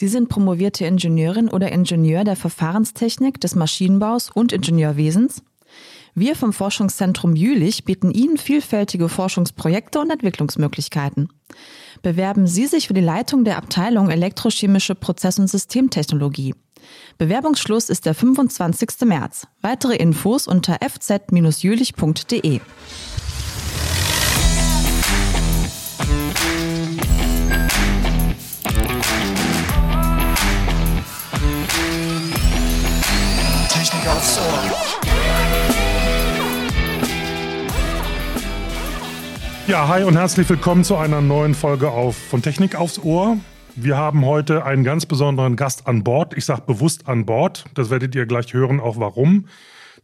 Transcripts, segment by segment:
Sie sind promovierte Ingenieurin oder Ingenieur der Verfahrenstechnik, des Maschinenbaus und Ingenieurwesens. Wir vom Forschungszentrum Jülich bieten Ihnen vielfältige Forschungsprojekte und Entwicklungsmöglichkeiten. Bewerben Sie sich für die Leitung der Abteilung Elektrochemische Prozess- und Systemtechnologie. Bewerbungsschluss ist der 25. März. Weitere Infos unter fz-jülich.de. Ja, hi und herzlich willkommen zu einer neuen Folge auf von Technik aufs Ohr. Wir haben heute einen ganz besonderen Gast an Bord. Ich sage bewusst an Bord. Das werdet ihr gleich hören, auch warum.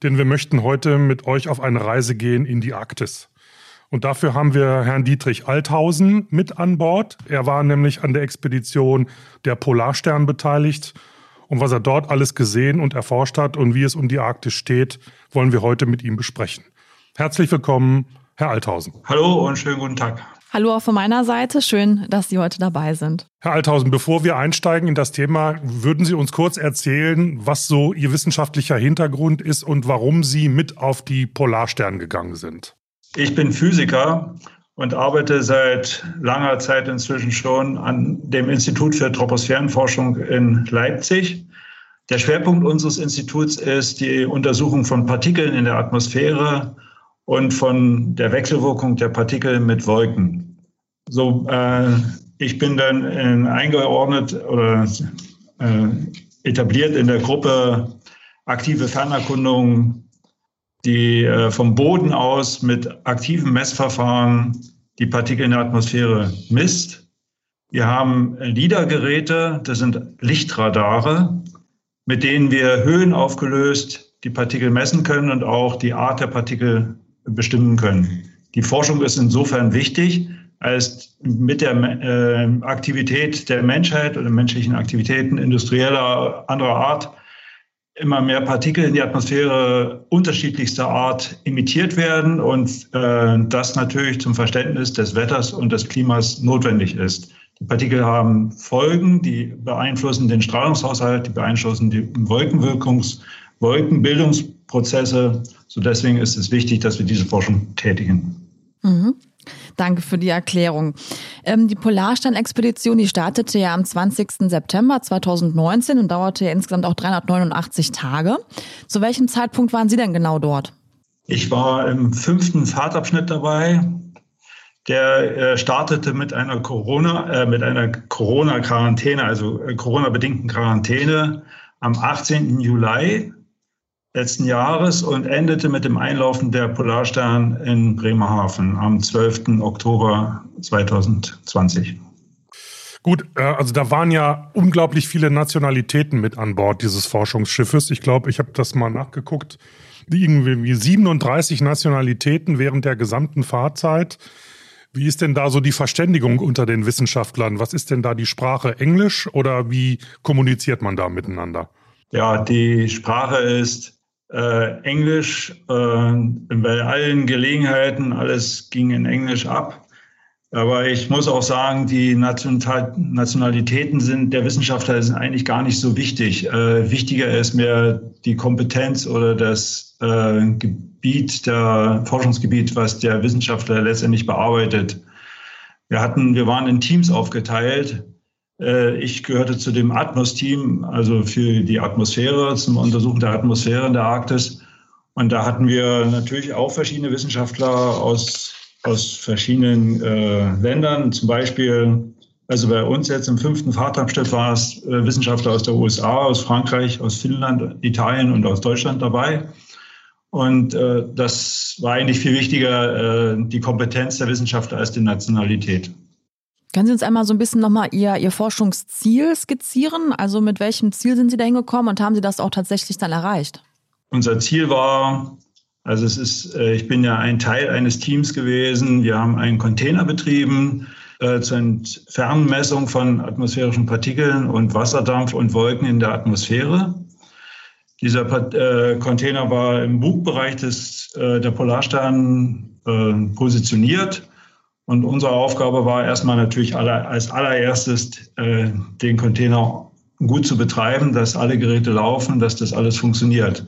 Denn wir möchten heute mit euch auf eine Reise gehen in die Arktis. Und dafür haben wir Herrn Dietrich Althausen mit an Bord. Er war nämlich an der Expedition der Polarstern beteiligt. Und was er dort alles gesehen und erforscht hat und wie es um die Arktis steht, wollen wir heute mit ihm besprechen. Herzlich willkommen, Herr Althausen. Hallo und schönen guten Tag. Hallo auch von meiner Seite. Schön, dass Sie heute dabei sind. Herr Althausen, bevor wir einsteigen in das Thema, würden Sie uns kurz erzählen, was so Ihr wissenschaftlicher Hintergrund ist und warum Sie mit auf die Polarstern gegangen sind? Ich bin Physiker und arbeite seit langer Zeit inzwischen schon an dem Institut für Troposphärenforschung in Leipzig. Der Schwerpunkt unseres Instituts ist die Untersuchung von Partikeln in der Atmosphäre und von der Wechselwirkung der Partikel mit Wolken. So, äh, ich bin dann in, eingeordnet oder äh, etabliert in der Gruppe aktive Fernerkundung, die äh, vom Boden aus mit aktiven Messverfahren die Partikel in der Atmosphäre misst. Wir haben LIDAR-Geräte, das sind Lichtradare, mit denen wir Höhen aufgelöst die Partikel messen können und auch die Art der Partikel bestimmen können. Die Forschung ist insofern wichtig, als mit der äh, Aktivität der Menschheit oder menschlichen Aktivitäten industrieller anderer Art immer mehr Partikel in die Atmosphäre unterschiedlichster Art emittiert werden und äh, das natürlich zum Verständnis des Wetters und des Klimas notwendig ist. Die Partikel haben Folgen, die beeinflussen den Strahlungshaushalt, die beeinflussen die Wolkenwirkungs, Wolkenbildungsprozesse so deswegen ist es wichtig, dass wir diese Forschung tätigen. Mhm. Danke für die Erklärung. Ähm, die Polarstern-Expedition, die startete ja am 20. September 2019 und dauerte ja insgesamt auch 389 Tage. Zu welchem Zeitpunkt waren Sie denn genau dort? Ich war im fünften Fahrtabschnitt dabei. Der äh, startete mit einer Corona, äh, mit einer Corona-Quarantäne, also äh, Corona-bedingten Quarantäne am 18. Juli letzten Jahres und endete mit dem Einlaufen der Polarstern in Bremerhaven am 12. Oktober 2020. Gut, äh, also da waren ja unglaublich viele Nationalitäten mit an Bord dieses Forschungsschiffes. Ich glaube, ich habe das mal nachgeguckt. Irgendwie 37 Nationalitäten während der gesamten Fahrzeit. Wie ist denn da so die Verständigung unter den Wissenschaftlern? Was ist denn da die Sprache Englisch oder wie kommuniziert man da miteinander? Ja, die Sprache ist äh, Englisch äh, bei allen Gelegenheiten, alles ging in Englisch ab. Aber ich muss auch sagen, die Nationalitäten sind der Wissenschaftler sind eigentlich gar nicht so wichtig. Äh, wichtiger ist mehr die Kompetenz oder das äh, Gebiet, der Forschungsgebiet, was der Wissenschaftler letztendlich bearbeitet. Wir hatten, wir waren in Teams aufgeteilt ich gehörte zu dem Atmos-Team, also für die Atmosphäre, zum Untersuchen der Atmosphäre in der Arktis. Und da hatten wir natürlich auch verschiedene Wissenschaftler aus, aus verschiedenen äh, Ländern. Zum Beispiel, also bei uns jetzt im fünften Fahrtabschnitt war es äh, Wissenschaftler aus der USA, aus Frankreich, aus Finnland, Italien und aus Deutschland dabei. Und äh, das war eigentlich viel wichtiger, äh, die Kompetenz der Wissenschaftler als die Nationalität. Können Sie uns einmal so ein bisschen nochmal Ihr, Ihr Forschungsziel skizzieren? Also mit welchem Ziel sind Sie da hingekommen und haben Sie das auch tatsächlich dann erreicht? Unser Ziel war, also es ist, äh, ich bin ja ein Teil eines Teams gewesen. Wir haben einen Container betrieben äh, zur Entfernmessung von atmosphärischen Partikeln und Wasserdampf und Wolken in der Atmosphäre. Dieser äh, Container war im Bugbereich des, äh, der Polarstern äh, positioniert Und unsere Aufgabe war erstmal natürlich aller, als allererstes äh, den Container gut zu betreiben, dass alle Geräte laufen, dass das alles funktioniert.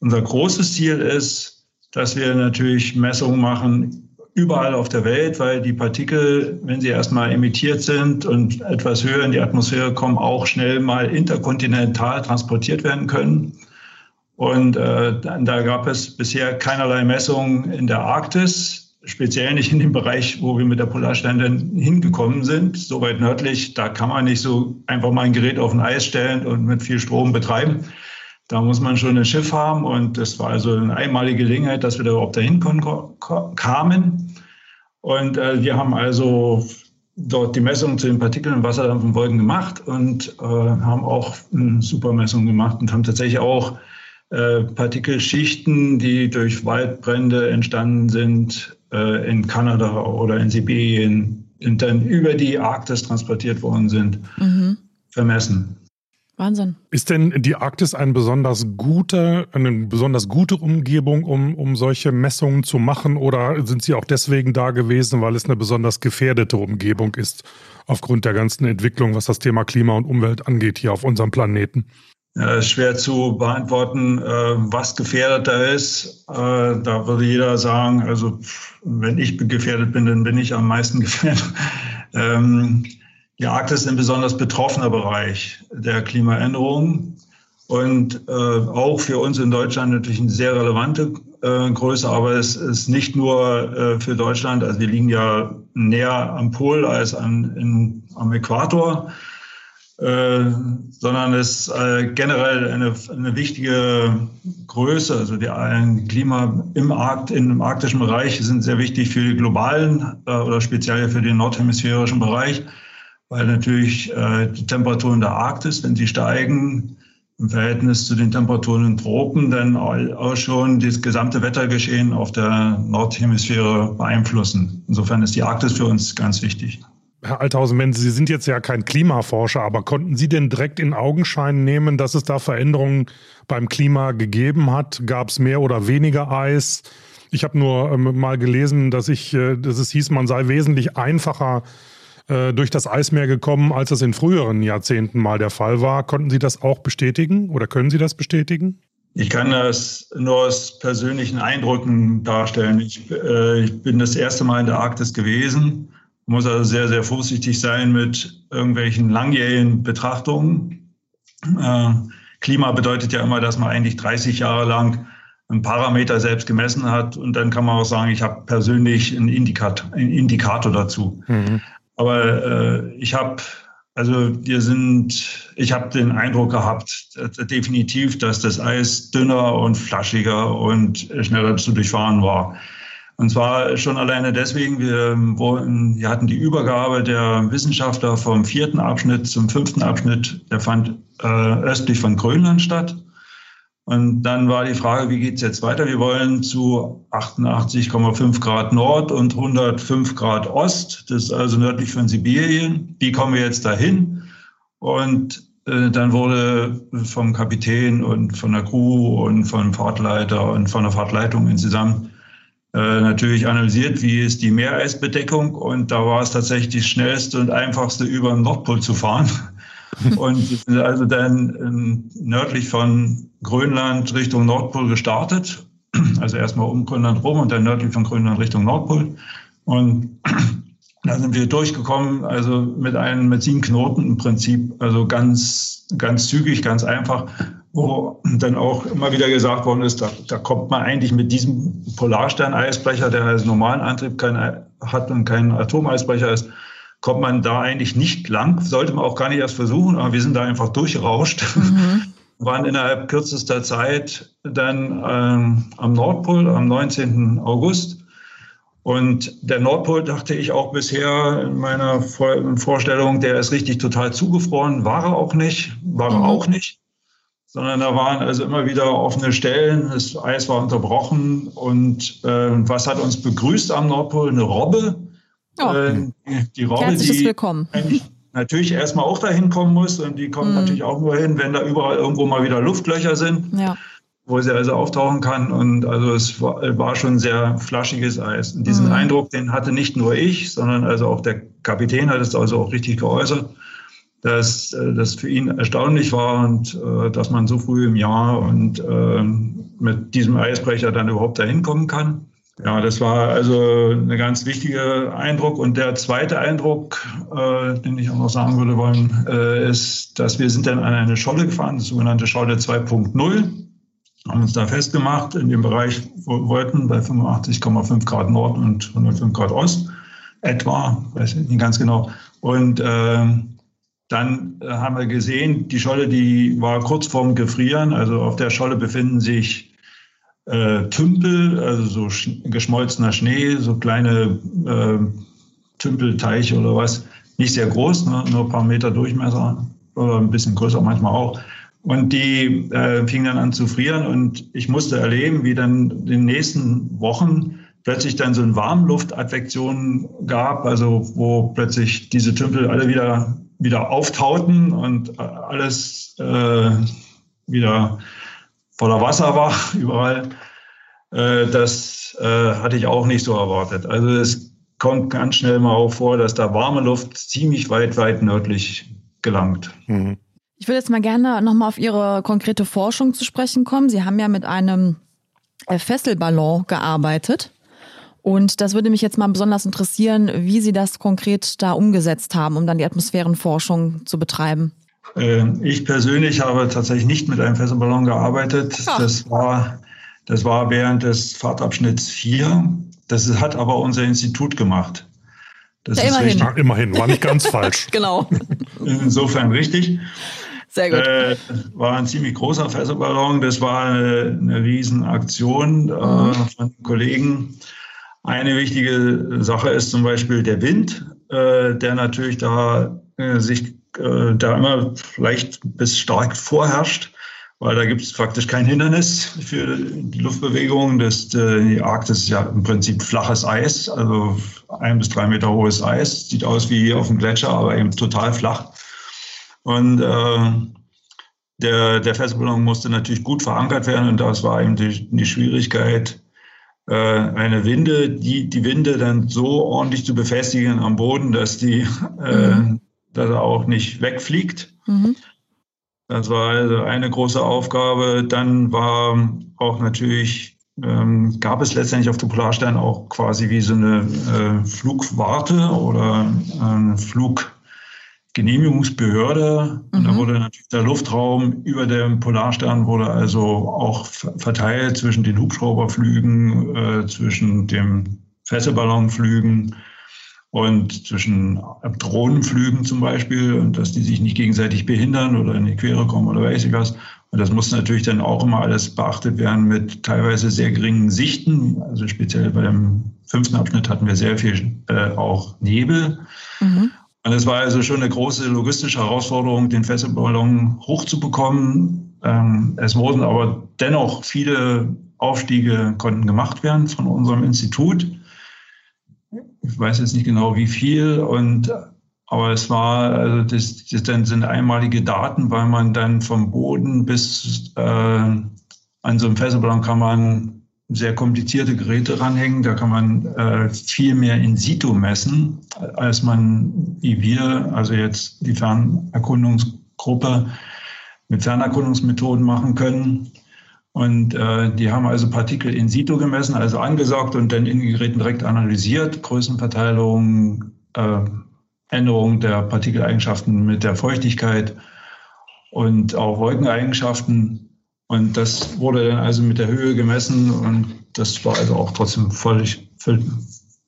Unser großes Ziel ist, dass wir natürlich Messungen machen überall auf der Welt, weil die Partikel, wenn sie erstmal emittiert sind und etwas höher in die Atmosphäre kommen, auch schnell mal interkontinental transportiert werden können. Und äh, da gab es bisher keinerlei Messungen in der Arktis, speziell nicht in dem Bereich, wo wir mit der Polarstände hingekommen sind, so weit nördlich. Da kann man nicht so einfach mal ein Gerät auf ein Eis stellen und mit viel Strom betreiben. Da muss man schon ein Schiff haben und das war also eine einmalige Gelegenheit, dass wir da überhaupt dahin kamen. Und äh, wir haben also dort die Messung zu den Partikeln im Wasserdampf und Wolken gemacht und äh, haben auch eine Supermessung gemacht und haben tatsächlich auch äh, Partikelschichten, die durch Waldbrände entstanden sind, äh, in Kanada oder in Sibirien und dann über die Arktis transportiert worden sind, mhm. vermessen. Wahnsinn. Ist denn die Arktis ein besonders gute, eine besonders gute Umgebung, um, um solche Messungen zu machen? Oder sind sie auch deswegen da gewesen, weil es eine besonders gefährdete Umgebung ist, aufgrund der ganzen Entwicklung, was das Thema Klima und Umwelt angeht, hier auf unserem Planeten? Ja, schwer zu beantworten, äh, was gefährdeter ist. Äh, da würde jeder sagen, also wenn ich gefährdet bin, dann bin ich am meisten gefährdet. Ähm, die Arktis ist ein besonders betroffener Bereich der Klimaänderung und äh, auch für uns in Deutschland natürlich eine sehr relevante äh, Größe, aber es ist nicht nur äh, für Deutschland, also wir liegen ja näher am Pol als an, in, am Äquator, äh, sondern es ist äh, generell eine, eine wichtige Größe. Also die Klima im, Arkt, im arktischen Bereich sind sehr wichtig für den globalen äh, oder speziell für den nordhemisphärischen Bereich weil natürlich äh, die Temperaturen der Arktis, wenn sie steigen, im Verhältnis zu den Temperaturen in Tropen, dann auch schon das gesamte Wettergeschehen auf der Nordhemisphäre beeinflussen. Insofern ist die Arktis für uns ganz wichtig. Herr Althausen, Sie sind jetzt ja kein Klimaforscher, aber konnten Sie denn direkt in Augenschein nehmen, dass es da Veränderungen beim Klima gegeben hat? Gab es mehr oder weniger Eis? Ich habe nur ähm, mal gelesen, dass ich, äh, dass es hieß, man sei wesentlich einfacher äh, durch das Eismeer gekommen, als es in früheren Jahrzehnten mal der Fall war. Konnten Sie das auch bestätigen oder können Sie das bestätigen? Ich kann das nur aus persönlichen Eindrücken darstellen. Ich, äh, ich bin das erste Mal in der Arktis gewesen, muss also sehr, sehr vorsichtig sein mit irgendwelchen langjährigen Betrachtungen. Äh, Klima bedeutet ja immer, dass man eigentlich 30 Jahre lang einen Parameter selbst gemessen hat und dann kann man auch sagen, ich habe persönlich einen Indikator, einen Indikator dazu. Mhm. Aber äh, ich habe, also wir sind, ich habe den Eindruck gehabt, äh, definitiv, dass das Eis dünner und flaschiger und schneller zu durchfahren war. Und zwar schon alleine deswegen, wir, wurden, wir hatten die Übergabe der Wissenschaftler vom vierten Abschnitt zum fünften Abschnitt, der fand äh, östlich von Grönland statt. Und dann war die Frage, wie geht's jetzt weiter? Wir wollen zu 88,5 Grad Nord und 105 Grad Ost, das ist also nördlich von Sibirien. Wie kommen wir jetzt dahin? Und äh, dann wurde vom Kapitän und von der Crew und vom Fahrtleiter und von der Fahrtleitung insgesamt natürlich analysiert, wie ist die Meereisbedeckung. Und da war es tatsächlich die schnellste und einfachste, über den Nordpol zu fahren. und sind also dann ähm, nördlich von Grönland Richtung Nordpol gestartet. Also erstmal um Grönland rum und dann nördlich von Grönland Richtung Nordpol. Und da sind wir durchgekommen, also mit einem mit sieben Knoten im Prinzip, also ganz, ganz zügig, ganz einfach, wo dann auch immer wieder gesagt worden ist, da, da kommt man eigentlich mit diesem Polarstern-Eisbrecher, der als normalen Antrieb kein, hat und kein Atomeisbrecher ist, kommt man da eigentlich nicht lang, sollte man auch gar nicht erst versuchen, aber wir sind da einfach durchgerauscht. Mhm. Waren innerhalb kürzester Zeit dann ähm, am Nordpol am 19. August. Und der Nordpol dachte ich auch bisher in meiner Vorstellung, der ist richtig total zugefroren. War er auch nicht, war er mhm. auch nicht. Sondern da waren also immer wieder offene Stellen, das Eis war unterbrochen. Und äh, was hat uns begrüßt am Nordpol? Eine Robbe, Oh. Äh, die Robbe, Herzliches die Willkommen. natürlich erstmal auch dahin kommen muss und die kommen mhm. natürlich auch nur hin, wenn da überall irgendwo mal wieder Luftlöcher sind. Ja. wo sie also auftauchen kann. Und also es war, war schon sehr flaschiges Eis. Und diesen mhm. Eindruck, den hatte nicht nur ich, sondern also auch der Kapitän hat es also auch richtig geäußert, dass äh, das für ihn erstaunlich war und äh, dass man so früh im Jahr und äh, mit diesem Eisbrecher dann überhaupt dahin kommen kann. Ja, das war also ein ganz wichtiger Eindruck. Und der zweite Eindruck, äh, den ich auch noch sagen würde wollen, äh, ist, dass wir sind dann an eine Scholle gefahren, das sogenannte Scholle 2.0 haben uns da festgemacht in dem Bereich, wo wir wollten, bei 85,5 Grad Nord und 105 Grad Ost etwa, weiß ich nicht ganz genau. Und äh, dann äh, haben wir gesehen, die Scholle, die war kurz vorm Gefrieren. Also auf der Scholle befinden sich äh, Tümpel, also so sch geschmolzener Schnee, so kleine äh, Tümpelteiche oder was. Nicht sehr groß, ne? nur ein paar Meter Durchmesser oder ein bisschen größer manchmal auch. Und die äh, fingen dann an zu frieren und ich musste erleben, wie dann in den nächsten Wochen plötzlich dann so eine Warmluftadvektion gab, also wo plötzlich diese Tümpel alle wieder, wieder auftauten und alles äh, wieder voller Wasser war überall. Äh, das äh, hatte ich auch nicht so erwartet. Also es kommt ganz schnell mal auch vor, dass da warme Luft ziemlich weit, weit nördlich gelangt. Mhm. Ich würde jetzt mal gerne nochmal auf Ihre konkrete Forschung zu sprechen kommen. Sie haben ja mit einem äh, Fesselballon gearbeitet. Und das würde mich jetzt mal besonders interessieren, wie Sie das konkret da umgesetzt haben, um dann die Atmosphärenforschung zu betreiben. Ähm, ich persönlich habe tatsächlich nicht mit einem Fesselballon gearbeitet. Ach. Das war, das war während des Fahrtabschnitts 4. Das hat aber unser Institut gemacht. Das ja, ist immerhin. Richtig. immerhin, war nicht ganz falsch. genau. Insofern richtig. Sehr gut. Äh, war ein ziemlich großer Fesselballon. Das war eine, eine Riesenaktion äh, mhm. von Kollegen. Eine wichtige Sache ist zum Beispiel der Wind, äh, der natürlich da äh, sich äh, da immer leicht bis stark vorherrscht, weil da gibt es faktisch kein Hindernis für die Luftbewegung. Das, äh, die Arktis ist ja im Prinzip flaches Eis, also ein bis drei Meter hohes Eis. Sieht aus wie auf dem Gletscher, aber eben total flach. Und äh, der, der Festballon musste natürlich gut verankert werden und das war eben die, die Schwierigkeit, äh, eine Winde, die, die Winde dann so ordentlich zu befestigen am Boden, dass die, äh, mhm. dass er auch nicht wegfliegt. Mhm. Das war also eine große Aufgabe. Dann war auch natürlich, ähm, gab es letztendlich auf dem Polarstern auch quasi wie so eine äh, Flugwarte oder äh, Flug, Genehmigungsbehörde. Mhm. Da wurde natürlich der Luftraum über dem Polarstern wurde also auch verteilt zwischen den Hubschrauberflügen, äh, zwischen dem Fesselballonflügen und zwischen Drohnenflügen zum Beispiel und dass die sich nicht gegenseitig behindern oder in die Quere kommen oder weiß ich was. Und das muss natürlich dann auch immer alles beachtet werden mit teilweise sehr geringen Sichten. Also speziell beim fünften Abschnitt hatten wir sehr viel äh, auch Nebel. Mhm. Und es war also schon eine große logistische Herausforderung, den Fesselballon hochzubekommen. Ähm, es wurden aber dennoch viele Aufstiege konnten gemacht werden von unserem Institut. Ich weiß jetzt nicht genau wie viel und aber es war, also das, das dann sind einmalige Daten, weil man dann vom Boden bis äh, an so einem Fesselballon kann man sehr komplizierte Geräte ranhängen. Da kann man äh, viel mehr in situ messen, als man, wie wir, also jetzt die Fernerkundungsgruppe mit Fernerkundungsmethoden machen können. Und äh, die haben also Partikel in situ gemessen, also angesaugt und dann in den Geräten direkt analysiert, Größenverteilung, äh, Änderung der Partikeleigenschaften mit der Feuchtigkeit und auch Wolkeneigenschaften. Und das wurde dann also mit der Höhe gemessen und das war also auch trotzdem völlig, völlig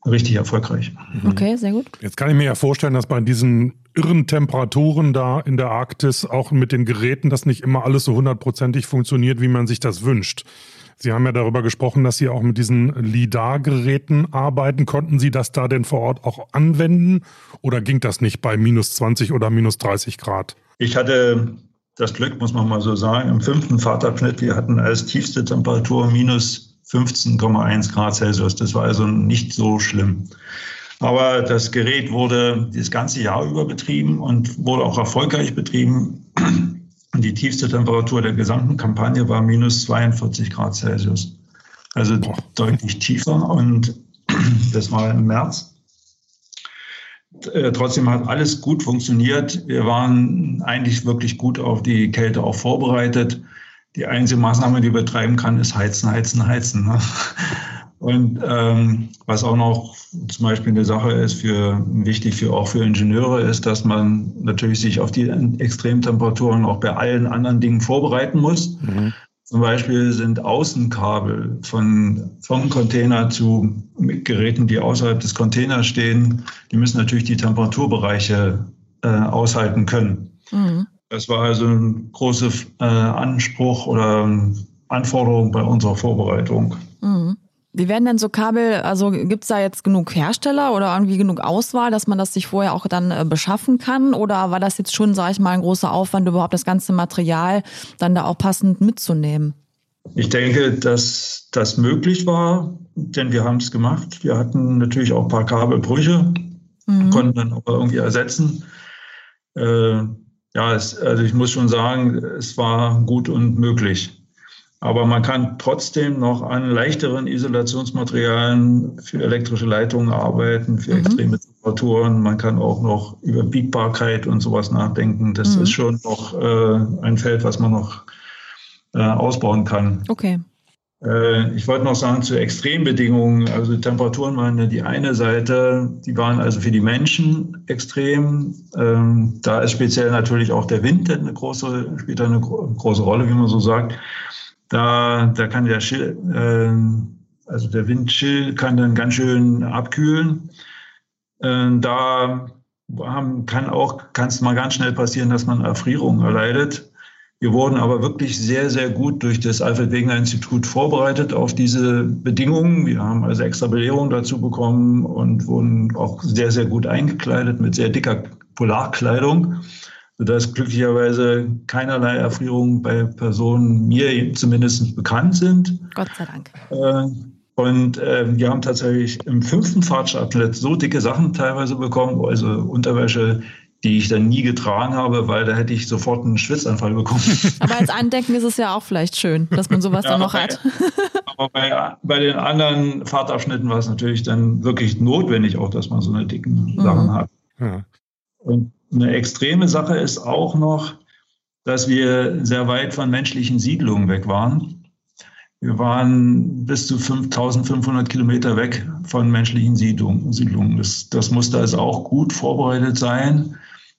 richtig erfolgreich. Mhm. Okay, sehr gut. Jetzt kann ich mir ja vorstellen, dass bei diesen irren Temperaturen da in der Arktis auch mit den Geräten das nicht immer alles so hundertprozentig funktioniert, wie man sich das wünscht. Sie haben ja darüber gesprochen, dass Sie auch mit diesen LIDAR-Geräten arbeiten. Konnten Sie das da denn vor Ort auch anwenden oder ging das nicht bei minus 20 oder minus 30 Grad? Ich hatte das Glück, muss man mal so sagen, im fünften Fahrtabschnitt, wir hatten als tiefste Temperatur minus 15,1 Grad Celsius. Das war also nicht so schlimm. Aber das Gerät wurde das ganze Jahr über betrieben und wurde auch erfolgreich betrieben. Und die tiefste Temperatur der gesamten Kampagne war minus 42 Grad Celsius. Also deutlich tiefer. Und das war im März. Äh, trotzdem hat alles gut funktioniert. Wir waren eigentlich wirklich gut auf die Kälte auch vorbereitet. Die einzige Maßnahme, die betreiben kann, ist heizen, heizen, heizen. Ne? Und ähm, was auch noch zum Beispiel eine Sache ist, für, wichtig für, auch für Ingenieure, ist, dass man natürlich sich auf die Extremtemperaturen auch bei allen anderen Dingen vorbereiten muss. Mhm. Zum Beispiel sind Außenkabel von, vom Container zu Geräten, die außerhalb des Containers stehen, die müssen natürlich die Temperaturbereiche äh, aushalten können. Mhm. Das war also ein großer äh, Anspruch oder Anforderung bei unserer Vorbereitung. Mhm. Wie werden denn so Kabel, also gibt es da jetzt genug Hersteller oder irgendwie genug Auswahl, dass man das sich vorher auch dann äh, beschaffen kann? Oder war das jetzt schon, sage ich mal, ein großer Aufwand, überhaupt das ganze Material dann da auch passend mitzunehmen? Ich denke, dass das möglich war, denn wir haben es gemacht. Wir hatten natürlich auch ein paar Kabelbrüche, mhm. konnten dann aber irgendwie ersetzen. Äh, ja, es, also ich muss schon sagen, es war gut und möglich. Aber man kann trotzdem noch an leichteren Isolationsmaterialien für elektrische Leitungen arbeiten, für mhm. extreme Temperaturen. Man kann auch noch über Biegbarkeit und sowas nachdenken. Das mhm. ist schon noch äh, ein Feld, was man noch äh, ausbauen kann. Okay. Äh, ich wollte noch sagen zu Extrembedingungen. Also die Temperaturen waren ja die eine Seite, die waren also für die Menschen extrem. Ähm, da ist speziell natürlich auch der Wind eine große, spielt eine große Rolle, wie man so sagt. Da, da kann der Schill, äh, also der Windchill kann dann ganz schön abkühlen. Äh, da haben, kann auch, kann es mal ganz schnell passieren, dass man Erfrierung erleidet. Wir wurden aber wirklich sehr, sehr gut durch das Alfred Wegener Institut vorbereitet auf diese Bedingungen. Wir haben also extra Belehrung dazu bekommen und wurden auch sehr, sehr gut eingekleidet mit sehr dicker Polarkleidung sodass glücklicherweise keinerlei Erfrierungen bei Personen mir zumindest bekannt sind. Gott sei Dank. Äh, und äh, wir haben tatsächlich im fünften Fahrtschabschnitt so dicke Sachen teilweise bekommen, also Unterwäsche, die ich dann nie getragen habe, weil da hätte ich sofort einen Schwitzanfall bekommen. Aber als Andenken ist es ja auch vielleicht schön, dass man sowas ja, dann noch bei, hat. Aber bei, bei, den anderen Fahrtabschnitten war es natürlich dann wirklich notwendig, auch dass man so eine dicken mhm. Sachen hat. Ja. Und eine extreme Sache ist auch noch, dass wir sehr weit von menschlichen Siedlungen weg waren. Wir waren bis zu 5500 Kilometer weg von menschlichen Siedlungen. Das, das musste also auch gut vorbereitet sein,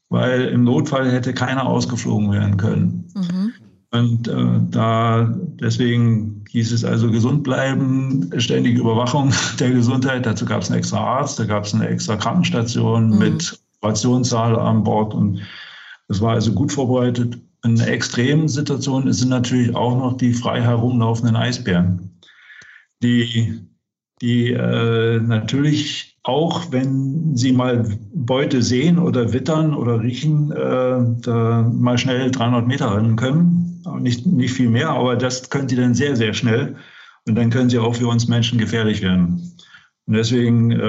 weil im Notfall hätte keiner ausgeflogen werden können. Mhm. Und äh, da deswegen hieß es also gesund bleiben, ständige Überwachung der Gesundheit. Dazu gab es einen extra Arzt, da gab es eine extra Krankenstation mhm. mit Operationssaal an Bord und es war also gut vorbereitet. In extremen Situationen sind natürlich auch noch die frei herumlaufenden Eisbären, die, die äh, natürlich auch, wenn sie mal Beute sehen oder wittern oder riechen, äh, mal schnell 300 Meter rennen können. Nicht, nicht viel mehr, aber das können sie dann sehr, sehr schnell. Und dann können sie auch für uns Menschen gefährlich werden. Und deswegen äh,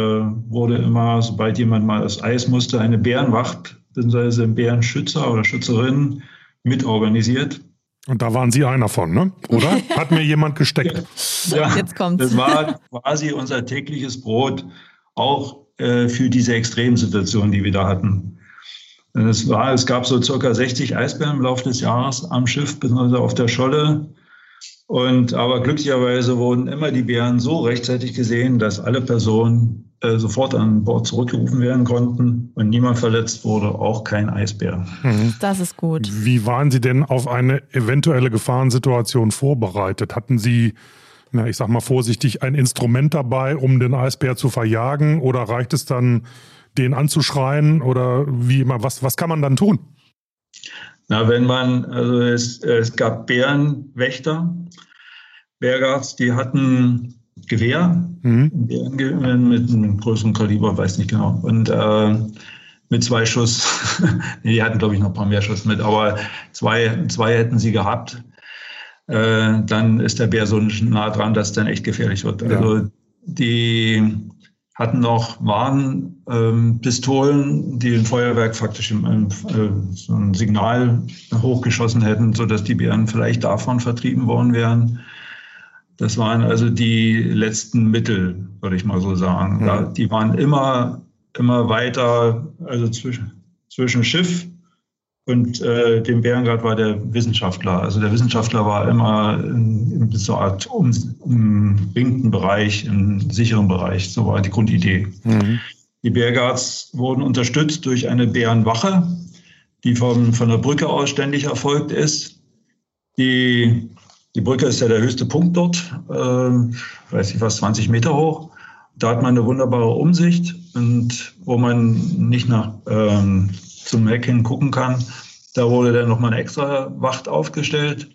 wurde immer, sobald jemand mal das Eis musste, eine Bärenwacht bzw. ein Bärenschützer oder Schützerin mitorganisiert. Und da waren Sie einer von, ne? Oder? Hat mir jemand gesteckt? ja, Jetzt kommt's. Das war quasi unser tägliches Brot, auch äh, für diese Extremsituation, die wir da hatten. Es, war, es gab so circa 60 Eisbären im Laufe des Jahres am Schiff bzw. auf der Scholle. Und aber glücklicherweise wurden immer die Bären so rechtzeitig gesehen, dass alle Personen äh, sofort an Bord zurückgerufen werden konnten und niemand verletzt wurde, auch kein Eisbär. Mhm. Das ist gut. Wie waren Sie denn auf eine eventuelle Gefahrensituation vorbereitet? Hatten Sie, na, ich sag mal vorsichtig, ein Instrument dabei, um den Eisbär zu verjagen? Oder reicht es dann, den anzuschreien? Oder wie immer, was, was kann man dann tun? Na, wenn man, also es, es gab Bärenwächter, Bergarts, die hatten Gewehr, mhm. mit einem größeren Kaliber, weiß nicht genau. Und äh, mit zwei Schuss, die hatten, glaube ich, noch ein paar mehr Schuss mit, aber zwei, zwei hätten sie gehabt. Äh, dann ist der Bär so nah dran, dass es dann echt gefährlich wird. Ja. Also die hatten noch Warnpistolen, ähm, die ein Feuerwerk faktisch im, äh, so ein Signal hochgeschossen hätten, sodass die Bären vielleicht davon vertrieben worden wären. Das waren also die letzten Mittel, würde ich mal so sagen. Mhm. Da, die waren immer, immer weiter, also zwischen, zwischen Schiff und äh, dem Bärengard war der Wissenschaftler. Also der Wissenschaftler war immer in, in so Art um, umringten Bereich, im sicheren Bereich. So war die Grundidee. Mhm. Die Bärgards wurden unterstützt durch eine Bärenwache, die vom, von der Brücke aus ständig erfolgt ist. Die, die Brücke ist ja der höchste Punkt dort, äh, weiß ich was, 20 Meter hoch. Da hat man eine wunderbare Umsicht und wo man nicht nach ähm, zum Mac hingucken kann. Da wurde dann nochmal eine extra Wacht aufgestellt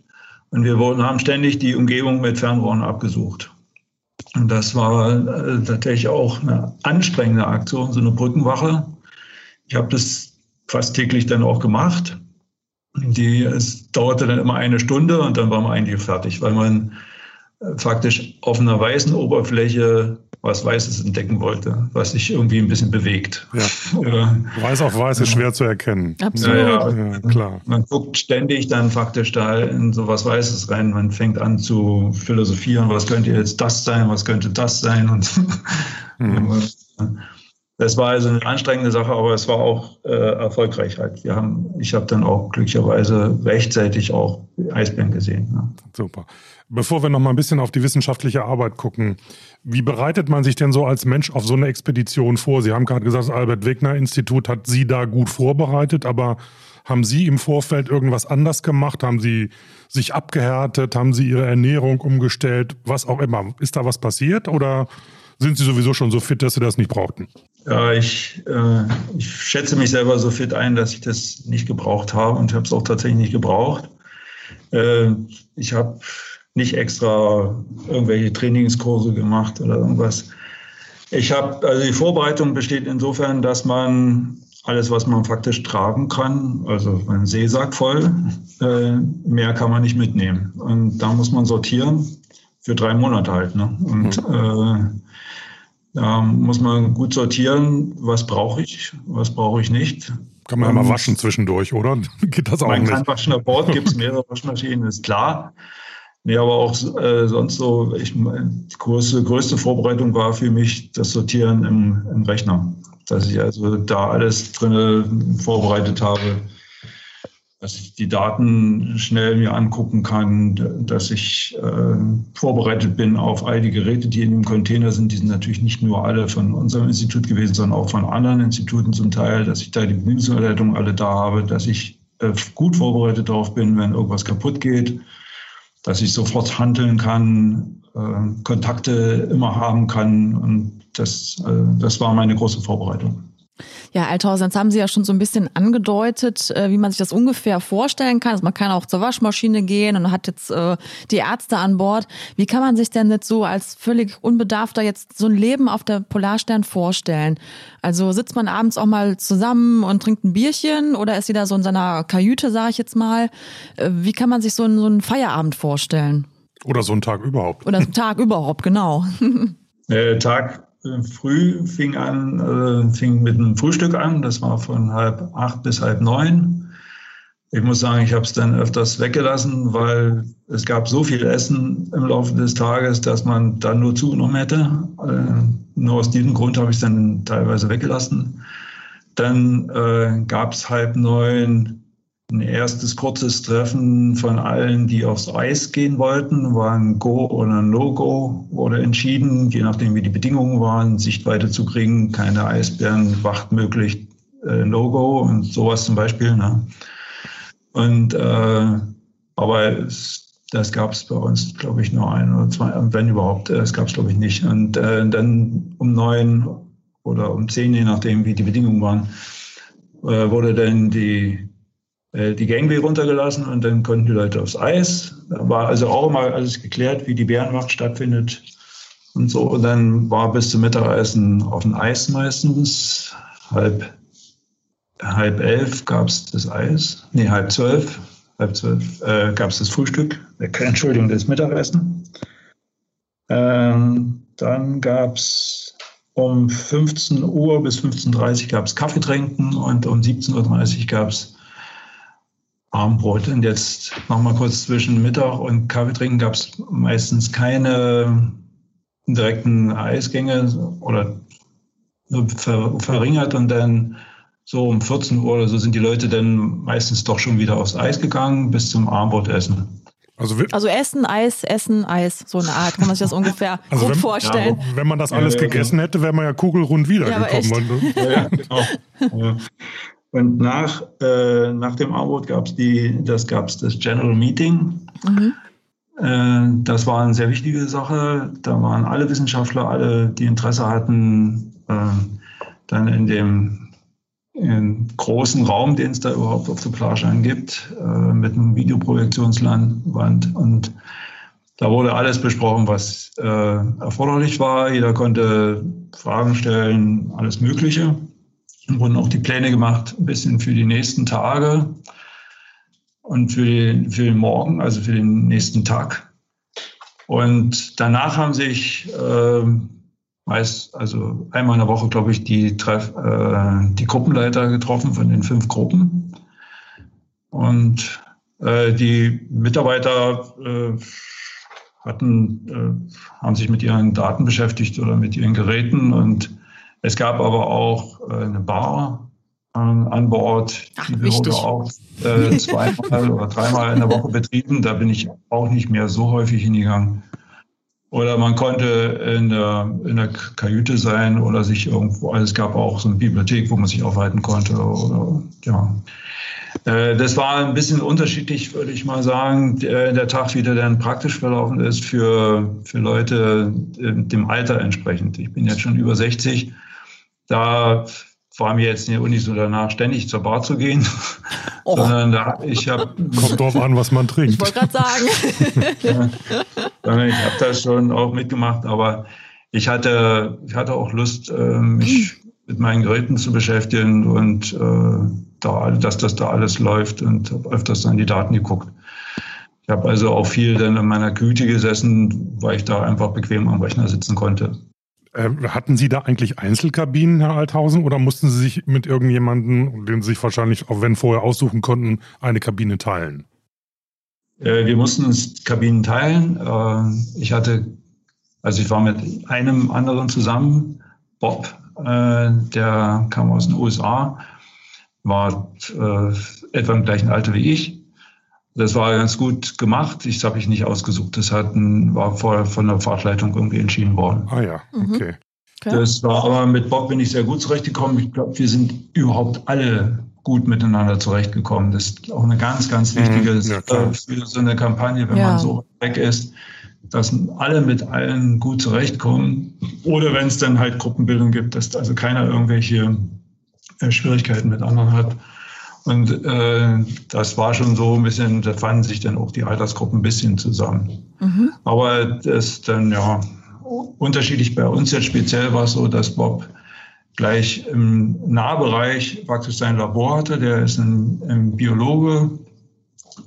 und wir wurden, haben ständig die Umgebung mit Fernrohren abgesucht. Und das war äh, tatsächlich auch eine anstrengende Aktion, so eine Brückenwache. Ich habe das fast täglich dann auch gemacht. Die, es dauerte dann immer eine Stunde und dann war man eigentlich fertig, weil man äh, faktisch auf einer weißen Oberfläche was Weißes entdecken wollte, was sich irgendwie ein bisschen bewegt. Ja. Weiß auf Weiß ist schwer zu erkennen. Absolut. Ja, ja, klar. Man guckt ständig dann faktisch da in so was Weißes rein. Man fängt an zu philosophieren, was könnte jetzt das sein, was könnte das sein und mhm. Das war also eine anstrengende Sache, aber es war auch äh, erfolgreich halt. Wir haben, ich habe dann auch glücklicherweise rechtzeitig auch Eisbären gesehen. Ja. Super. Bevor wir noch mal ein bisschen auf die wissenschaftliche Arbeit gucken, wie bereitet man sich denn so als Mensch auf so eine Expedition vor? Sie haben gerade gesagt, das Albert-Wegner-Institut hat Sie da gut vorbereitet, aber haben Sie im Vorfeld irgendwas anders gemacht? Haben Sie sich abgehärtet? Haben Sie Ihre Ernährung umgestellt? Was auch immer. Ist da was passiert oder sind Sie sowieso schon so fit, dass Sie das nicht brauchten? Ja, ich, äh, ich schätze mich selber so fit ein, dass ich das nicht gebraucht habe und habe es auch tatsächlich nicht gebraucht. Äh, ich habe nicht extra irgendwelche Trainingskurse gemacht oder irgendwas. Ich habe, also die Vorbereitung besteht insofern, dass man alles, was man faktisch tragen kann, also ein Seesack voll, äh, mehr kann man nicht mitnehmen. Und da muss man sortieren für drei Monate halt. Ne? Und mhm. Äh, da muss man gut sortieren, was brauche ich, was brauche ich nicht. Kann man ja mal waschen zwischendurch, oder? Geht das auch man nicht? Man kann waschen an Bord, gibt es mehrere Waschmaschinen, ist klar. Nee, aber auch äh, sonst so, ich, die größte, größte Vorbereitung war für mich das Sortieren im, im Rechner. Dass ich also da alles drin vorbereitet habe, dass ich die Daten schnell mir angucken kann, dass ich äh, vorbereitet bin auf all die Geräte, die in dem Container sind. Die sind natürlich nicht nur alle von unserem Institut gewesen, sondern auch von anderen Instituten zum Teil, dass ich da die Bedienungsanleitungen alle da habe, dass ich äh, gut vorbereitet darauf bin, wenn irgendwas kaputt geht, dass ich sofort handeln kann, äh, Kontakte immer haben kann. Und das, äh, das war meine große Vorbereitung. Ja, Althausen, jetzt haben Sie ja schon so ein bisschen angedeutet, äh, wie man sich das ungefähr vorstellen kann. Also man kann auch zur Waschmaschine gehen und hat jetzt äh, die Ärzte an Bord. Wie kann man sich denn jetzt so als völlig Unbedarfter jetzt so ein Leben auf der Polarstern vorstellen? Also sitzt man abends auch mal zusammen und trinkt ein Bierchen oder ist jeder so in seiner Kajüte, sage ich jetzt mal? Äh, wie kann man sich so einen, so einen Feierabend vorstellen? Oder so einen Tag überhaupt. Oder so einen Tag überhaupt, genau. äh, Tag früh fing an, äh, fing mit einem Frühstück an. Das war von halb acht bis halb neun. Ich muss sagen, ich habe es dann öfters weggelassen, weil es gab so viel Essen im Laufe des Tages, dass man dann nur zugenommen hätte. Äh, nur aus diesem Grund habe ich es dann teilweise weggelassen. Dann äh, gab es halb neun ein erstes kurzes Treffen von allen, die aufs Eis gehen wollten, war ein Go oder ein No-Go, wurde entschieden, je nachdem wie die Bedingungen waren, Sichtweite zu kriegen, keine Eisbären, Wacht möglich, äh, No-Go und sowas zum Beispiel. Ne? Und äh, aber es, das gab es bei uns, glaube ich, nur ein oder zwei, wenn überhaupt, es gab es, glaube ich, nicht. Und äh, dann um neun oder um zehn, je nachdem, wie die Bedingungen waren, äh, wurde dann die die Gangway runtergelassen und dann konnten die Leute aufs Eis. Da war also auch mal alles geklärt, wie die Bärenwacht stattfindet und so. Und dann war bis zum Mittagessen auf dem Eis meistens. Halb, halb elf gab es das Eis. Nee, halb zwölf. Halb zwölf äh, gab es das Frühstück. Äh, Entschuldigung, das Mittagessen. Ähm, dann gab es um 15 Uhr bis 15.30 Uhr gab es Kaffee trinken und um 17.30 Uhr gab es Abendbrot. Und jetzt nochmal kurz zwischen Mittag und Kaffee trinken gab es meistens keine direkten Eisgänge oder ver verringert und dann so um 14 Uhr oder so sind die Leute dann meistens doch schon wieder aufs Eis gegangen bis zum Abendbrotessen. Also, also, Essen, Eis, Essen, Eis, so eine Art, kann man sich das ungefähr also wenn, vorstellen. Ja, wenn man das alles ja, gegessen hätte, wäre man ja kugelrund wiedergekommen. Ja, genau. Und nach, äh, nach dem Abendbrot gab es das gab's das General Meeting. Mhm. Äh, das war eine sehr wichtige Sache. Da waren alle Wissenschaftler, alle, die Interesse hatten, äh, dann in dem im großen Raum, den es da überhaupt auf der Plage gibt, äh, mit einem Videoprojektionswand. Und da wurde alles besprochen, was äh, erforderlich war. Jeder konnte Fragen stellen, alles Mögliche. Wurden auch die Pläne gemacht, ein bisschen für die nächsten Tage und für den, für den Morgen, also für den nächsten Tag. Und danach haben sich äh, meist, also einmal in der Woche, glaube ich, die, Treff, äh, die Gruppenleiter getroffen von den fünf Gruppen. Und äh, die Mitarbeiter äh, hatten, äh, haben sich mit ihren Daten beschäftigt oder mit ihren Geräten. Und es gab aber auch äh, eine Bar an Bord. Ach, die wurde auch äh, zweimal oder dreimal in der Woche betrieben. Da bin ich auch nicht mehr so häufig hingegangen. Oder man konnte in der, in der Kajüte sein oder sich irgendwo, also es gab auch so eine Bibliothek, wo man sich aufhalten konnte. Oder, ja. Äh, das war ein bisschen unterschiedlich, würde ich mal sagen, der, der Tag, wie der dann praktisch verlaufen ist für, für Leute dem Alter entsprechend. Ich bin jetzt schon über 60. Da war mir jetzt nicht so danach, ständig zur Bar zu gehen, oh. sondern da, ich habe... Kommt drauf an, was man trinkt. Ich wollte gerade sagen. ich habe das schon auch mitgemacht, aber ich hatte, ich hatte auch Lust, äh, mich mit meinen Geräten zu beschäftigen und äh, da, dass das da alles läuft und habe öfters dann die Daten geguckt. Ich habe also auch viel dann in meiner Güte gesessen, weil ich da einfach bequem am Rechner sitzen konnte. Äh, hatten Sie da eigentlich Einzelkabinen, Herr Althausen, oder mussten Sie sich mit irgendjemandem, den Sie sich wahrscheinlich, auch wenn vorher aussuchen konnten, eine Kabine teilen? Äh, wir mussten uns Kabinen teilen. Äh, ich hatte, also ich war mit einem anderen zusammen, Bob, der kam aus den USA, war etwa im gleichen Alter wie ich. Das war ganz gut gemacht. Das habe ich nicht ausgesucht. Das hatten, war vorher von der Fahrtleitung irgendwie entschieden worden. Ah ja, mhm. okay. okay. Das war aber mit Bob bin ich sehr gut zurechtgekommen. Ich glaube, wir sind überhaupt alle gut miteinander zurechtgekommen. Das ist auch eine ganz, ganz mhm. wichtige ja, für so eine Kampagne, wenn ja. man so weg ist, dass alle mit allen gut zurechtkommen. Oder wenn es dann halt Gruppenbildung gibt, dass also keiner irgendwelche äh, Schwierigkeiten mit anderen hat. Und äh, das war schon so ein bisschen, da fanden sich dann auch die Altersgruppen ein bisschen zusammen. Mhm. Aber das dann ja unterschiedlich bei uns jetzt speziell war es so, dass Bob gleich im Nahbereich praktisch sein Labor hatte. Der ist ein, ein Biologe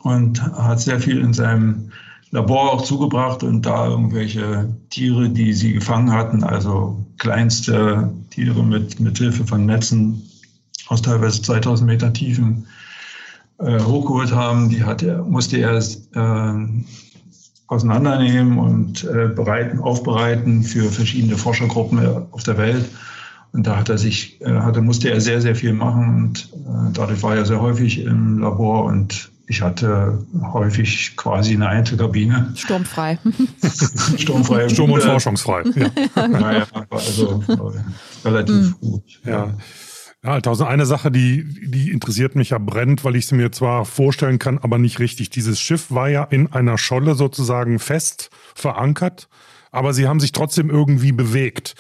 und hat sehr viel in seinem Labor auch zugebracht und da irgendwelche Tiere, die sie gefangen hatten, also kleinste Tiere mit, mit Hilfe von Netzen aus teilweise 2000 Meter Tiefen äh, hochgeholt haben, die hat er, musste er äh, auseinandernehmen und äh, bereiten, aufbereiten für verschiedene Forschergruppen auf der Welt. Und da hat er sich, äh, hatte, musste er sehr, sehr viel machen und äh, dadurch war er sehr häufig im Labor und ich hatte häufig quasi eine Einzelkabine. Sturmfrei. Sturmfrei. Sturm- und forschungsfrei. Ja. naja, also relativ mhm. gut. Ja. Ja, Althausen, eine Sache, die, die interessiert mich ja brennt, weil ich sie mir zwar vorstellen kann, aber nicht richtig. Dieses Schiff war ja in einer Scholle sozusagen fest verankert, aber sie haben sich trotzdem irgendwie bewegt.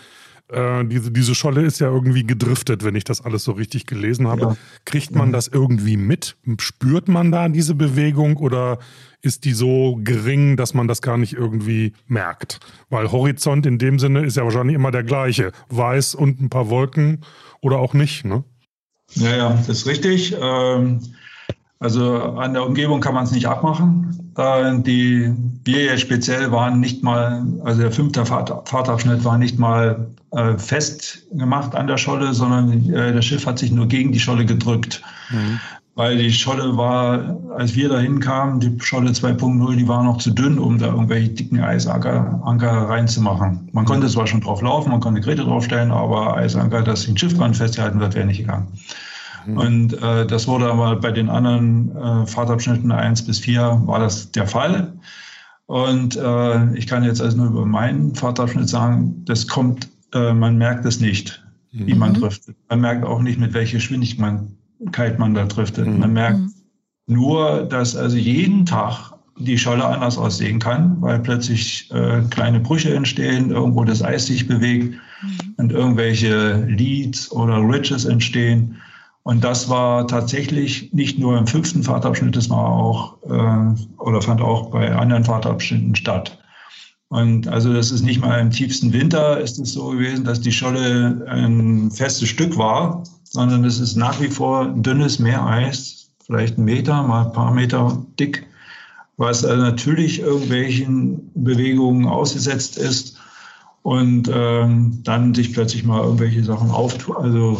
Äh, diese, diese Scholle ist ja irgendwie gedriftet, wenn ich das alles so richtig gelesen habe. Ja. Kriegt man das irgendwie mit? Spürt man da diese Bewegung oder ist die so gering, dass man das gar nicht irgendwie merkt? Weil Horizont in dem Sinne ist ja wahrscheinlich immer der gleiche. Weiß und ein paar Wolken oder auch nicht, ne? Ja, ja, das ist richtig. Ähm, Also an der Umgebung kann man es nicht abmachen. Äh, die wir jetzt speziell waren nicht mal, also der fünfte Fahrt, Fahrtabschnitt war nicht mal äh, fest gemacht an der Scholle, sondern äh, das Schiff hat sich nur gegen die Scholle gedrückt. Mhm. Weil die Scholle war, als wir dahin kamen, die Scholle 2.0, die war noch zu dünn, um da irgendwelche dicken Eisanker Anker reinzumachen. Man konnte zwar schon drauf laufen, man konnte Geräte draufstellen, aber Eisanker, das den Schiffbrand festgehalten wird, wäre nicht gegangen. Mhm. Und äh, das wurde aber bei den anderen äh, Fahrtabschnitten 1 bis 4 war das der Fall. Und äh, ich kann jetzt also nur über meinen Fahrtabschnitt sagen, das kommt, äh, man merkt es nicht, mhm. wie man mhm. trifft. Man merkt auch nicht, mit welcher Geschwindigkeit man da driftet. Mhm. Man merkt mhm. nur, dass also jeden Tag die Scholle anders aussehen kann, weil plötzlich äh, kleine Brüche entstehen, irgendwo das Eis sich bewegt mhm. und irgendwelche Leads oder Ridges entstehen. Und das war tatsächlich nicht nur im fünften Fahrtabschnitt, das war auch äh, oder fand auch bei anderen Fahrtabschnitten statt. Und also das ist nicht mal im tiefsten Winter ist es so gewesen, dass die Scholle ein festes Stück war, sondern es ist nach wie vor dünnes Meereis, vielleicht ein Meter, mal ein paar Meter dick, was also natürlich irgendwelchen Bewegungen ausgesetzt ist und ähm, dann sich plötzlich mal irgendwelche Sachen auftut, also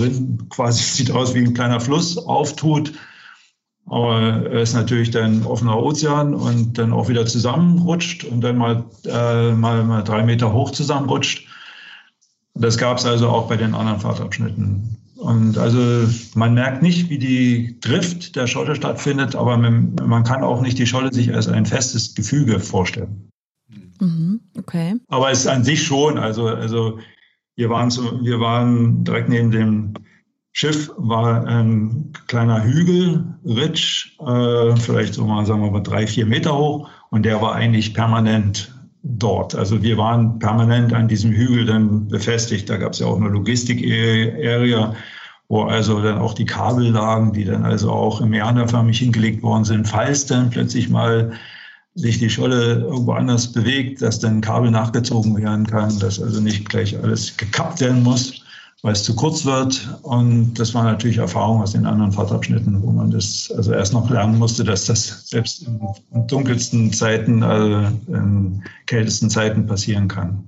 quasi sieht aus wie ein kleiner Fluss, auftut. Aber er ist natürlich dann offener Ozean und dann auch wieder zusammenrutscht und dann mal, äh, mal, mal drei Meter hoch zusammenrutscht. Das gab es also auch bei den anderen Fahrtabschnitten. Und also man merkt nicht, wie die Drift der Scholle stattfindet, aber man kann auch nicht die Scholle sich als ein festes Gefüge vorstellen. Mhm, okay. Aber es ist an sich schon, also, also wir, waren so, wir waren direkt neben dem Schiff, war ein kleiner Hügel, Ritsch, äh, vielleicht so mal, sagen wir mal, drei, vier Meter hoch und der war eigentlich permanent dort. Also wir waren permanent an diesem Hügel dann befestigt. Da gab es ja auch eine Logistik-Area, wo also dann auch die Kabel lagen, die dann also auch im meanderförmig hingelegt worden sind, falls dann plötzlich mal sich die Scholle irgendwo anders bewegt, dass dann Kabel nachgezogen werden kann, dass also nicht gleich alles gekappt werden muss, weil es zu kurz wird. Und das war natürlich Erfahrung aus den anderen Fahrtabschnitten, wo man das also erst noch lernen musste, dass das selbst in, dunkelsten Zeiten, also in kältesten Zeiten passieren kann.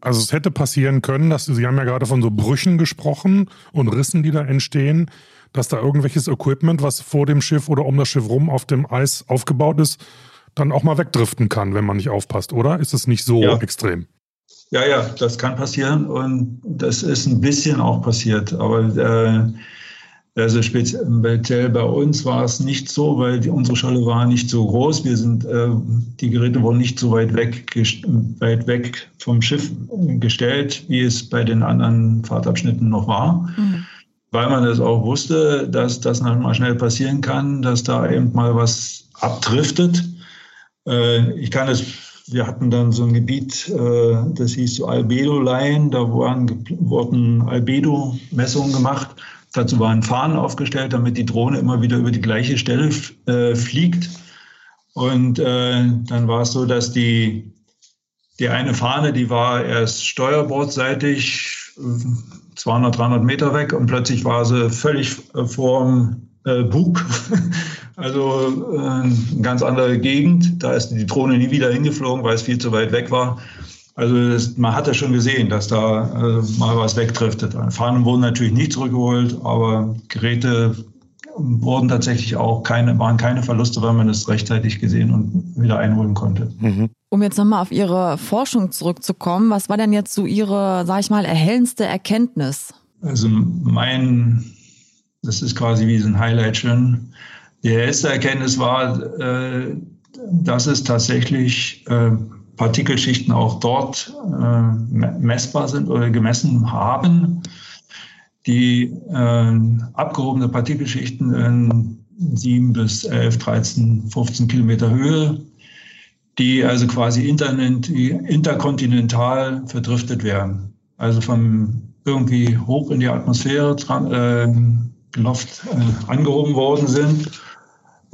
Also es hätte passieren können, dass Sie haben ja gerade von so Brüchen gesprochen und Rissen, die da entstehen, dass da irgendwelches Equipment, was vor dem Schiff oder um das Schiff rum auf dem Eis aufgebaut ist, dann auch mal wegdriften kann, wenn man nicht aufpasst, oder? Ist es nicht so ja. extrem? Ja, ja, das kann passieren und das ist ein bisschen auch passiert. Aber äh, also speziell bei uns war es nicht so, weil die, unsere Scholle war nicht so groß. Wir sind, äh, die Geräte wurden nicht so weit weg, weit weg vom Schiff gestellt, wie es bei den anderen Fahrtabschnitten noch war. Mhm. Weil man das auch wusste, dass das mal schnell passieren kann, dass da eben mal was abdriftet. Äh, ich kann es, wir hatten dann so ein Gebiet, äh, das hieß so Albedo-Line, da waren, wurden Albedo-Messungen gemacht. Dazu waren Fahnen aufgestellt, damit die Drohne immer wieder über die gleiche Stelle äh, fliegt. Und dann war es so, dass die, die eine Fahne, die war erst steuerbordseitig 200, 300 Meter weg und plötzlich war sie völlig vorm Bug. also äh, eine ganz andere Gegend. Da ist die Drohne nie wieder hingeflogen, weil es viel zu weit weg war. Also das, man hat ja schon gesehen, dass da äh, mal was wegdriftet. Fahnen wurden natürlich nicht zurückgeholt, aber Geräte wurden tatsächlich auch keine, waren keine Verluste, weil man es rechtzeitig gesehen und wieder einholen konnte. Mhm. Um jetzt nochmal auf Ihre Forschung zurückzukommen, was war denn jetzt so Ihre, sag ich mal, erhellendste Erkenntnis? Also mein das ist quasi wie so ein Highlight schon. Die erste Erkenntnis war, äh, dass es tatsächlich äh, Partikelschichten auch dort äh, messbar sind oder gemessen haben, die abgehobene Partikelschichten in 7 bis 11, 13, 15 Kilometer Höhe, die also quasi interkontinental verdriftet werden. Also von irgendwie hoch in die Atmosphäre Loft äh, angehoben worden sind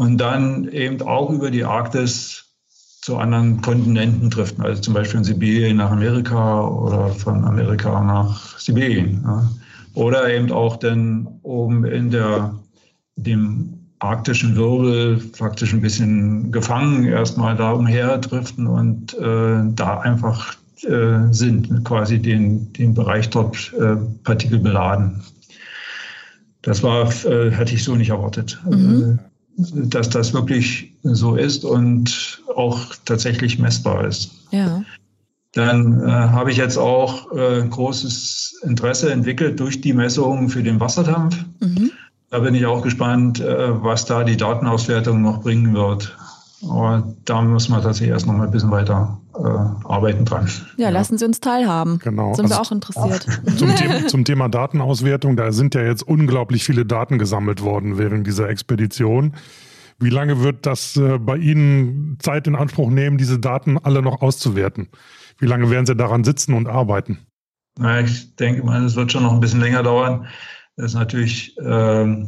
und dann eben auch über die Arktis zu anderen Kontinenten driften, also zum Beispiel von Sibirien nach Amerika oder von Amerika nach Sibirien. Ja. Oder eben auch dann oben in der, dem arktischen Wirbel faktisch ein bisschen gefangen, erstmal da umherdriften und äh, da einfach äh, sind, quasi den, den Bereich dort äh, Partikel beladen. Das war, äh, hätte ich so nicht erwartet. Mhm. Dass das wirklich so ist und auch tatsächlich messbar ist. Ja. Dann äh, habe ich jetzt auch äh, großes Interesse entwickelt durch die Messungen für den Wasserdampf. Mhm. Da bin ich auch gespannt, äh, was da die Datenauswertung noch bringen wird. Aber da müssen wir tatsächlich erst noch mal ein bisschen weiter äh, arbeiten dran. Ja, ja, lassen Sie uns teilhaben. Genau. Sind also wir auch interessiert. Zum, Thema, zum Thema Datenauswertung, da sind ja jetzt unglaublich viele Daten gesammelt worden während dieser Expedition. Wie lange wird das äh, bei Ihnen Zeit in Anspruch nehmen, diese Daten alle noch auszuwerten? Wie lange werden Sie daran sitzen und arbeiten? Na, ich denke mal, es wird schon noch ein bisschen länger dauern. Das ist natürlich äh,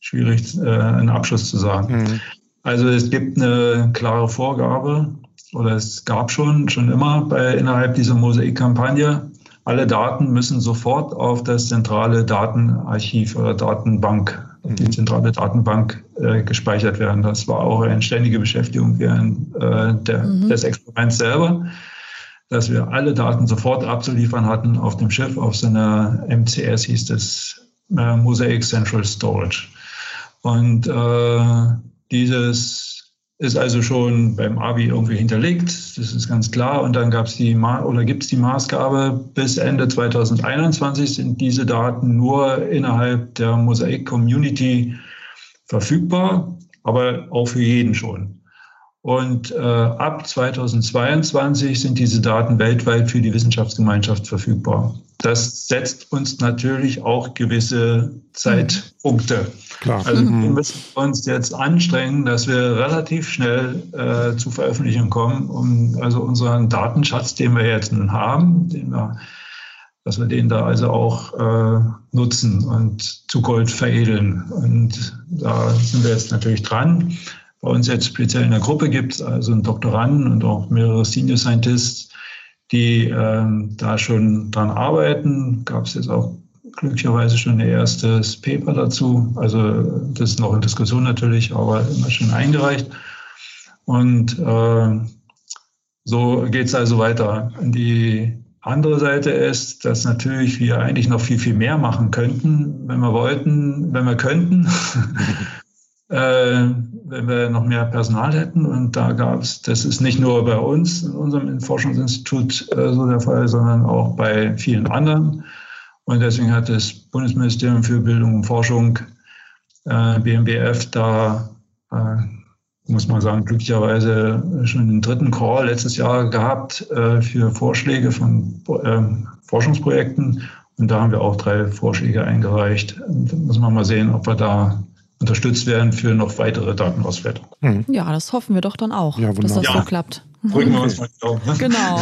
schwierig, äh, einen Abschluss zu sagen. Mhm. Also es gibt eine klare Vorgabe oder es gab schon, schon immer bei, innerhalb dieser Mosaik-Kampagne, alle Daten müssen sofort auf das zentrale Datenarchiv oder Datenbank, mhm. die zentrale Datenbank äh, gespeichert werden. Das war auch eine ständige Beschäftigung während äh, der, mhm. des Experiments selber dass wir alle Daten sofort abzuliefern hatten auf dem Schiff, auf so einer MCS hieß das, äh, Mosaic Central Storage. Und äh, dieses ist also schon beim ABI irgendwie hinterlegt, das ist ganz klar. Und dann gab es die oder gibt es die Maßgabe, bis Ende 2021 sind diese Daten nur innerhalb der Mosaic Community verfügbar, aber auch für jeden schon. Und äh, ab 2022 sind diese Daten weltweit für die Wissenschaftsgemeinschaft verfügbar. Das setzt uns natürlich auch gewisse Zeitpunkte. Klar. Also wir mhm. müssen uns jetzt anstrengen, dass wir relativ schnell äh, zu Veröffentlichungen kommen, um also unseren Datenschatz, den wir jetzt nun haben, den wir, dass wir den da also auch äh, nutzen und zu Gold veredeln. Und da sind wir jetzt natürlich dran. Bei uns jetzt speziell in der Gruppe gibt es also einen Doktoranden und auch mehrere Senior Scientists, die ähm, da schon dran arbeiten. Gab es jetzt auch glücklicherweise schon ein erstes Paper dazu. Also das ist noch in Diskussion natürlich, aber immer schon eingereicht. Und äh, so geht es also weiter. Die andere Seite ist, dass natürlich wir eigentlich noch viel, viel mehr machen könnten, wenn wir wollten, wenn wir könnten. äh, wenn wir noch mehr Personal hätten. Und da gab es, das ist nicht nur bei uns in unserem Forschungsinstitut äh, so der Fall, sondern auch bei vielen anderen. Und deswegen hat das Bundesministerium für Bildung und Forschung, äh, BMBF, da, muss man sagen, glücklicherweise schon den dritten Call letztes Jahr gehabt für Vorschläge von ähm, Forschungsprojekten. Und da haben wir auch drei Vorschläge eingereicht. Da muss man mal sehen, ob wir da unterstützt werden für noch weitere Datenauswertung. Mhm. Ja, das hoffen wir doch dann auch, ja, dass das ja. so klappt. Drücken wir uns mal auf. Ne? Genau.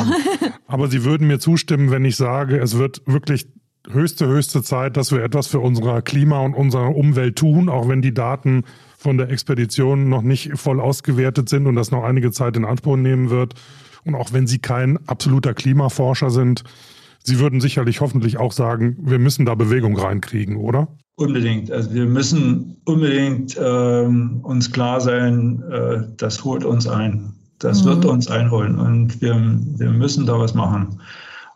Aber Sie würden mir zustimmen, wenn ich sage, es wird wirklich höchste, höchste Zeit, dass wir etwas für unser Klima und unsere Umwelt tun, auch wenn die Daten von der Expedition noch nicht voll ausgewertet sind und das noch einige Zeit in Anspruch nehmen wird. Und auch wenn Sie kein absoluter Klimaforscher sind, Sie würden sicherlich hoffentlich auch sagen, wir müssen da Bewegung reinkriegen, oder? Unbedingt. Also wir müssen unbedingt ähm, uns klar sein, äh, das holt uns ein. Das mhm. wird uns einholen und wir, wir müssen da was machen.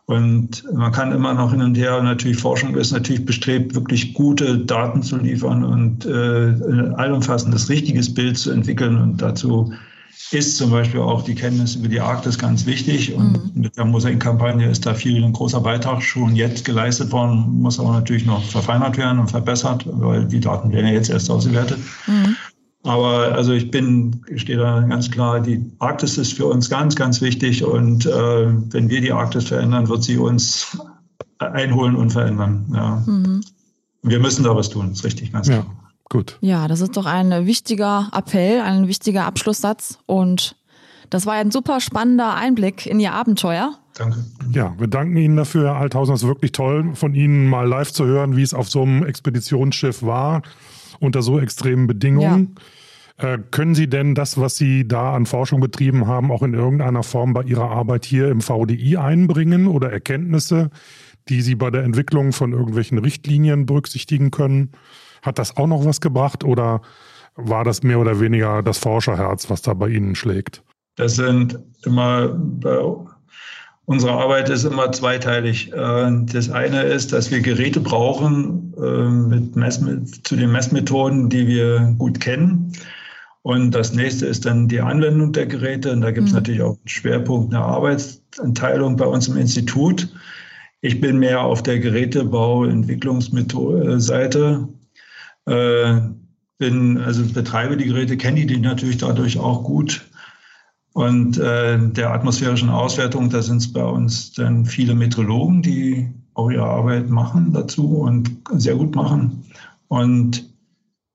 Und man kann immer noch hin und her, natürlich Forschung ist natürlich bestrebt, wirklich gute Daten zu liefern und äh, ein allumfassendes, richtiges Bild zu entwickeln. Und dazu ist zum Beispiel auch die Kenntnis über die Arktis ganz wichtig. Und mhm. mit der Mosaikkampagne ist da viel ein großer Beitrag schon jetzt geleistet worden, muss aber natürlich noch verfeinert werden und verbessert, weil die Daten werden ja jetzt erst ausgewertet. Mhm. Aber also ich bin, ich stehe da ganz klar, die Arktis ist für uns ganz, ganz wichtig. Und äh, wenn wir die Arktis verändern, wird sie uns einholen und verändern. Ja. Mhm. Wir müssen da was tun, das ist richtig, ganz ja. Gut. Ja, das ist doch ein wichtiger Appell, ein wichtiger Abschlusssatz. Und das war ein super spannender Einblick in Ihr Abenteuer. Danke. Ja, wir danken Ihnen dafür, Herr Althausen. Es ist wirklich toll, von Ihnen mal live zu hören, wie es auf so einem Expeditionsschiff war, unter so extremen Bedingungen. Ja. Äh, können Sie denn das, was Sie da an Forschung betrieben haben, auch in irgendeiner Form bei Ihrer Arbeit hier im VDI einbringen oder Erkenntnisse, die Sie bei der Entwicklung von irgendwelchen Richtlinien berücksichtigen können? Hat das auch noch was gebracht oder war das mehr oder weniger das Forscherherz, was da bei Ihnen schlägt? Das sind immer, unsere Arbeit ist immer zweiteilig. Äh, das eine ist, dass wir Geräte brauchen äh, mit Mess, zu den Messmethoden, die wir gut kennen. Und das nächste ist dann die Anwendung der Geräte. Und da gibt es mhm. natürlich auch einen Schwerpunkt, eine Arbeitsteilung bei uns im Institut. Ich bin mehr auf der Gerätebau, Entwicklungsseite. Äh, bin, also betreibe die Geräte, kenne die natürlich dadurch auch gut. Und äh, der atmosphärischen Auswertung, da sind es bei uns dann viele Meteorologen, die auch ihre Arbeit machen dazu und sehr gut machen. Und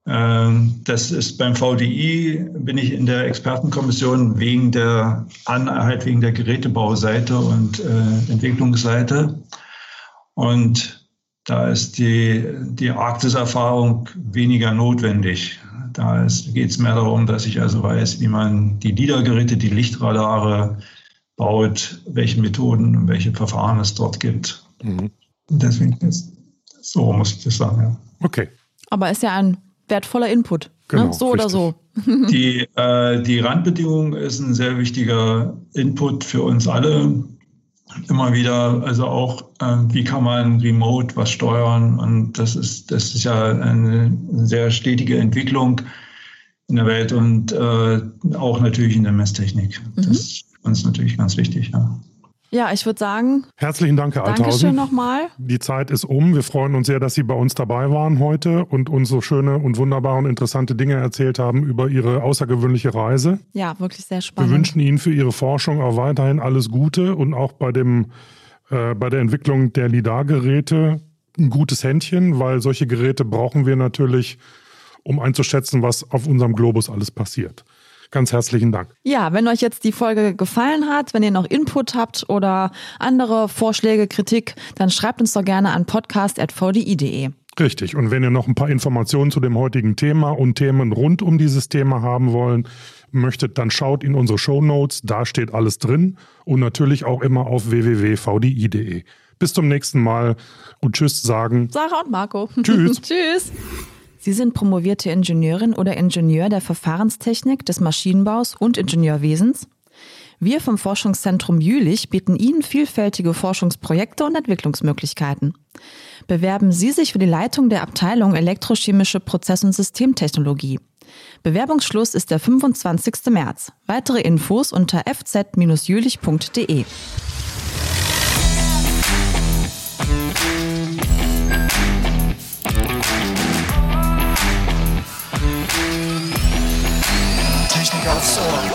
ähm, das ist beim VDI, bin ich in der Expertenkommission wegen der Anheit, wegen der Gerätebauseite und äh, Entwicklungsseite. Und da ist die, die Arktis-Erfahrung weniger notwendig. Da geht es mehr darum, dass ich also weiß, wie man die LIDAR-Geräte, die Lichtradare baut, welche Methoden und welche Verfahren es dort gibt. Mhm. Deswegen ist so, muss ich das sagen, ja. Okay. Aber ist ja ein wertvoller Input. Ne? Genau, ne? So richtig. oder so. Die, äh, die Randbedingung ist ein sehr wichtiger Input für uns alle. Immer wieder, also auch, äh, wie kann man remote was steuern? Und das ist, das ist ja eine sehr stetige Entwicklung in der Welt und äh, auch natürlich in der Messtechnik. Mhm. Das ist uns natürlich ganz wichtig, ja. Ja, ich würde sagen. Herzlichen Dank, Herr Althausen. Dankeschön nochmal. Die Zeit ist um. Wir freuen uns sehr, dass Sie bei uns dabei waren heute und uns so schöne und wunderbare und interessante Dinge erzählt haben über Ihre außergewöhnliche Reise. Ja, wirklich sehr spannend. Wir wünschen Ihnen für Ihre Forschung auch weiterhin alles Gute und auch bei, dem, äh, bei der Entwicklung der LIDAR-Geräte ein gutes Händchen, weil solche Geräte brauchen wir natürlich, um einzuschätzen, was auf unserem Globus alles passiert. Ganz herzlichen Dank. Ja, wenn euch jetzt die Folge gefallen hat, wenn ihr noch Input habt oder andere Vorschläge, Kritik, dann schreibt uns doch gerne an podcast.vdi.de. Richtig. Und wenn ihr noch ein paar Informationen zu dem heutigen Thema und Themen rund um dieses Thema haben wollen, möchtet, dann schaut in unsere Show Notes. Da steht alles drin. Und natürlich auch immer auf www.vdi.de. Bis zum nächsten Mal und Tschüss sagen. Sarah und Marco. Tschüss. tschüss. Sie sind promovierte Ingenieurin oder Ingenieur der Verfahrenstechnik, des Maschinenbaus und Ingenieurwesens. Wir vom Forschungszentrum Jülich bieten Ihnen vielfältige Forschungsprojekte und Entwicklungsmöglichkeiten. Bewerben Sie sich für die Leitung der Abteilung Elektrochemische Prozess- und Systemtechnologie. Bewerbungsschluss ist der 25. März. Weitere Infos unter fz-jülich.de. Technik aufs Ohr.